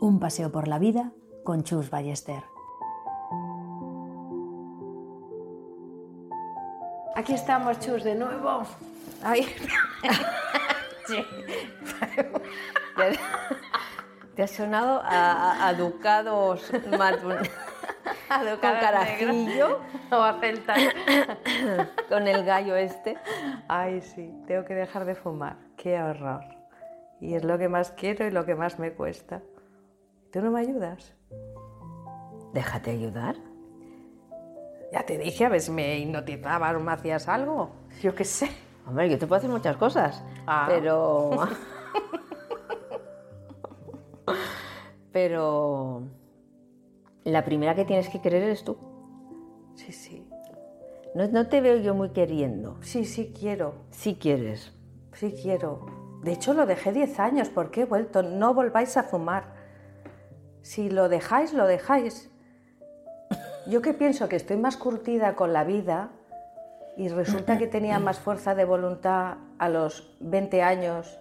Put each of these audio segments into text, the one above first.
Un paseo por la vida con Chus Ballester. Aquí estamos, Chus, de nuevo. Ay. Sí. Te, te ha sonado a, a ducados mat- con carajillo, O a celta. con el gallo este. Ay, sí, tengo que dejar de fumar. Qué horror. Y es lo que más quiero y lo que más me cuesta. ¿Tú no me ayudas? Déjate ayudar. Ya te dije, a ver si me hipnotizabas o me hacías algo. Yo qué sé. Hombre, yo te puedo hacer muchas cosas, Ah. pero... pero... La primera que tienes que querer eres tú. Sí, sí. No, no te veo yo muy queriendo. Sí, sí quiero. Si quieres. Sí quiero. De hecho, lo dejé 10 años porque he vuelto. No volváis a fumar. Si lo dejáis, lo dejáis. Yo que pienso que estoy más curtida con la vida y resulta que tenía más fuerza de voluntad a los 20 años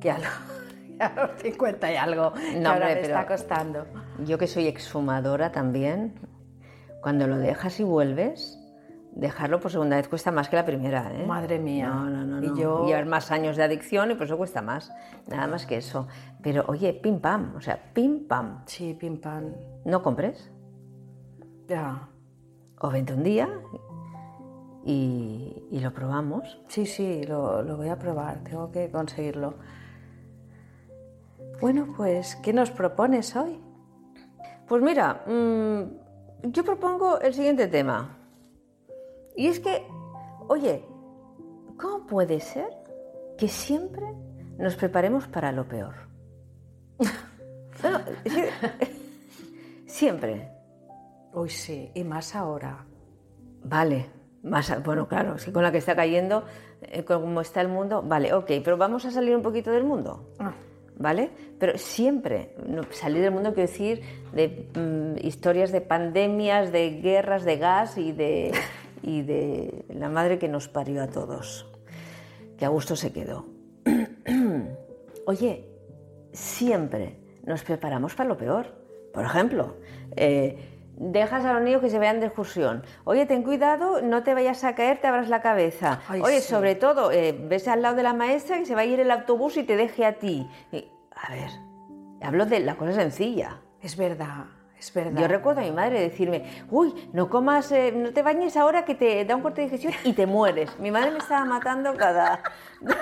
que a los, a los 50 y algo. que No, ahora hombre, me pero- está costando. Yo que soy exfumadora también, cuando lo dejas y vuelves, dejarlo por segunda vez cuesta más que la primera, ¿eh? Madre mía. No, no, no. Y no. yo- Llevar más años de adicción y por eso cuesta más. Nada más que eso. Pero oye, pim pam, o sea, pim pam. Sí, pim pam. No compres. Ya. O vente un día y, y lo probamos. Sí, sí, lo, lo voy a probar. Tengo que conseguirlo. Bueno, pues, ¿qué nos propones hoy? Pues mira, mm, yo propongo el siguiente tema. Y es que, oye, ¿cómo puede ser que siempre nos preparemos para lo peor? No, no, es que- siempre. Uy, sí, y más ahora. Vale, más, bueno, claro, es que con la que está cayendo, eh, como está el mundo, vale, ok, pero vamos a salir un poquito del mundo. Ah. ¿Vale? Pero siempre, no, salir del mundo quiero decir de mm, historias de pandemias, de guerras de gas y de, y de la madre que nos parió a todos, que a gusto se quedó. Oye, siempre nos preparamos para lo peor. Por ejemplo, eh, dejas a los niños que se vean de excursión. Oye, ten cuidado, no te vayas a caer, te abras la cabeza. Ay, Oye, sí. sobre todo, eh, ves al lado de la maestra que se va a ir el autobús y te deje a ti. Y, a ver, hablo de la cosa sencilla. Es verdad, es verdad. Yo recuerdo a mi madre decirme, uy, no comas, eh, no te bañes ahora que te da un corte de digestión y te mueres. Mi madre me estaba matando cada...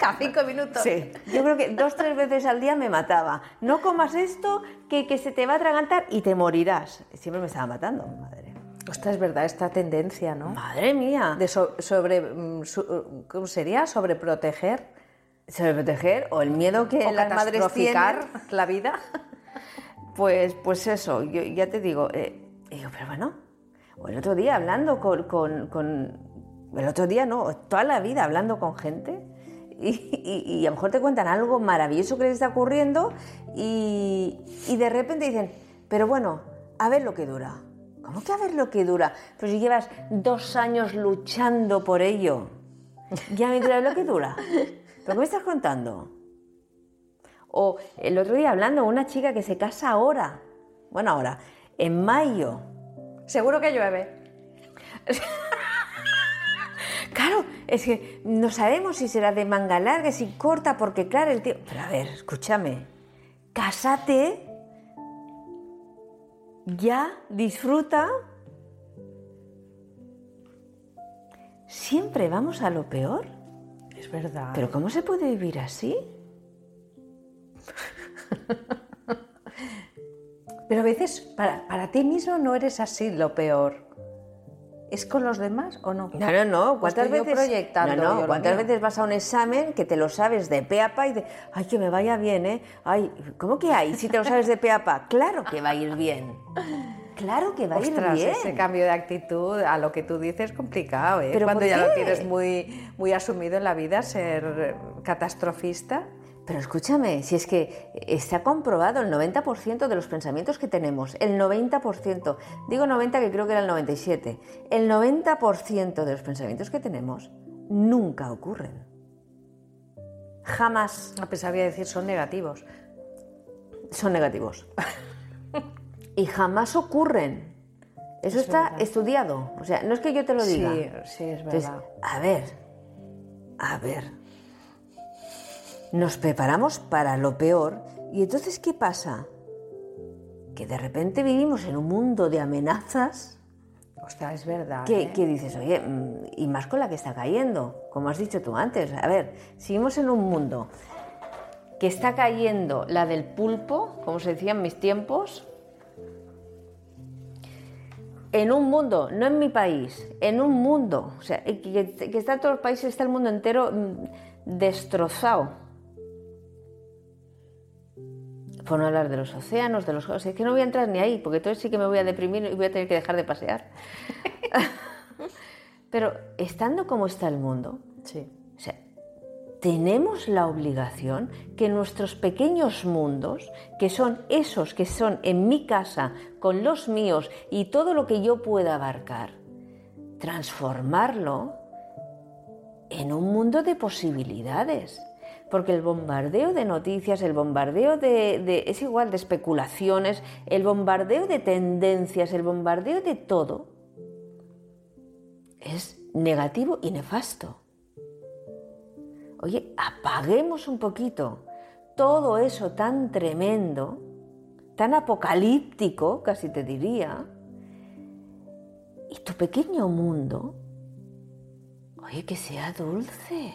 Cada cinco minutos. Sí, yo creo que dos, tres veces al día me mataba. No comas esto que, que se te va a atragantar y te morirás. Siempre me estaba matando, madre. Ostras, es verdad, esta tendencia, ¿no? Madre mía. De so- sobre, mm, su- ¿cómo sería? Sobreproteger Sobreproteger o el miedo que o las madres tienen. la vida. Pues, pues eso, ya te digo, eh, digo, pero bueno, o el otro día hablando con, el otro día no, toda la vida hablando con gente y, a lo mejor te cuentan algo maravilloso que les está ocurriendo y, de repente dicen, pero bueno, a ver lo que dura. ¿Cómo que a ver lo que dura? Pero si llevas dos años luchando por ello, ya me dirás lo que dura. ¿Pero qué me estás contando? O el otro día hablando, una chica que se casa ahora, bueno, ahora, en mayo. Seguro que llueve. Claro, es que no sabemos si será de manga larga, si corta, porque claro, el tío... Pero a ver, escúchame, cásate, ya, disfruta. Siempre vamos a lo peor. Es verdad. Pero ¿cómo se puede vivir así? Pero a veces para, para ti mismo no eres así lo peor. ¿Es con los demás o no? No, no, no. ¿Cuántas Estoy veces, proyectando no, no. ¿Cuántas veces vas a un examen que te lo sabes de pe a pa y de, ay, que me vaya bien, ¿eh? Ay, ¿cómo que hay? Si te lo sabes de pe a pa, claro que va a ir bien. Claro que va a ir Ostras, bien. ese cambio de actitud a lo que tú dices es complicado, ¿eh? ¿Pero Cuando ya lo tienes muy, muy asumido en la vida, ser catastrofista. Pero escúchame, si es que está comprobado el 90% de los pensamientos que tenemos, el 90%, digo 90 que creo que era el 97, el 90% de los pensamientos que tenemos nunca ocurren. Jamás A pesar de decir son negativos. son negativos. y jamás ocurren. Eso está estudiado. O sea, no es que yo te lo diga. Sí, sí, es Entonces, verdad. a ver, a ver. Nos preparamos para lo peor y entonces ¿qué pasa? Que de repente vivimos en un mundo de amenazas Ostras, es verdad. que, ¿eh? que dices, oye, mm, y más con la que está cayendo, como has dicho tú antes. A ver, si vivimos en un mundo que está cayendo la del pulpo, como se decía en mis tiempos, en un mundo, no en mi país, en un mundo, o sea, que, está en todos los países, está el mundo entero mm, destrozado. Por no hablar de los océanos, de los... O sea, es que no voy a entrar ni ahí, porque entonces sí que me voy a deprimir y voy a tener que dejar de pasear. Pero estando como está el mundo, Sí. o sea, tenemos la obligación que nuestros pequeños mundos, que son esos que son en mi casa, con los míos y todo lo que yo pueda abarcar, transformarlo en un mundo de posibilidades. Porque el bombardeo de noticias, el bombardeo de, es igual de especulaciones, el bombardeo de tendencias, el bombardeo de todo, es negativo y nefasto. Oye, apaguemos un poquito todo eso tan tremendo, tan apocalíptico, casi te diría, y tu pequeño mundo, oye, que sea dulce,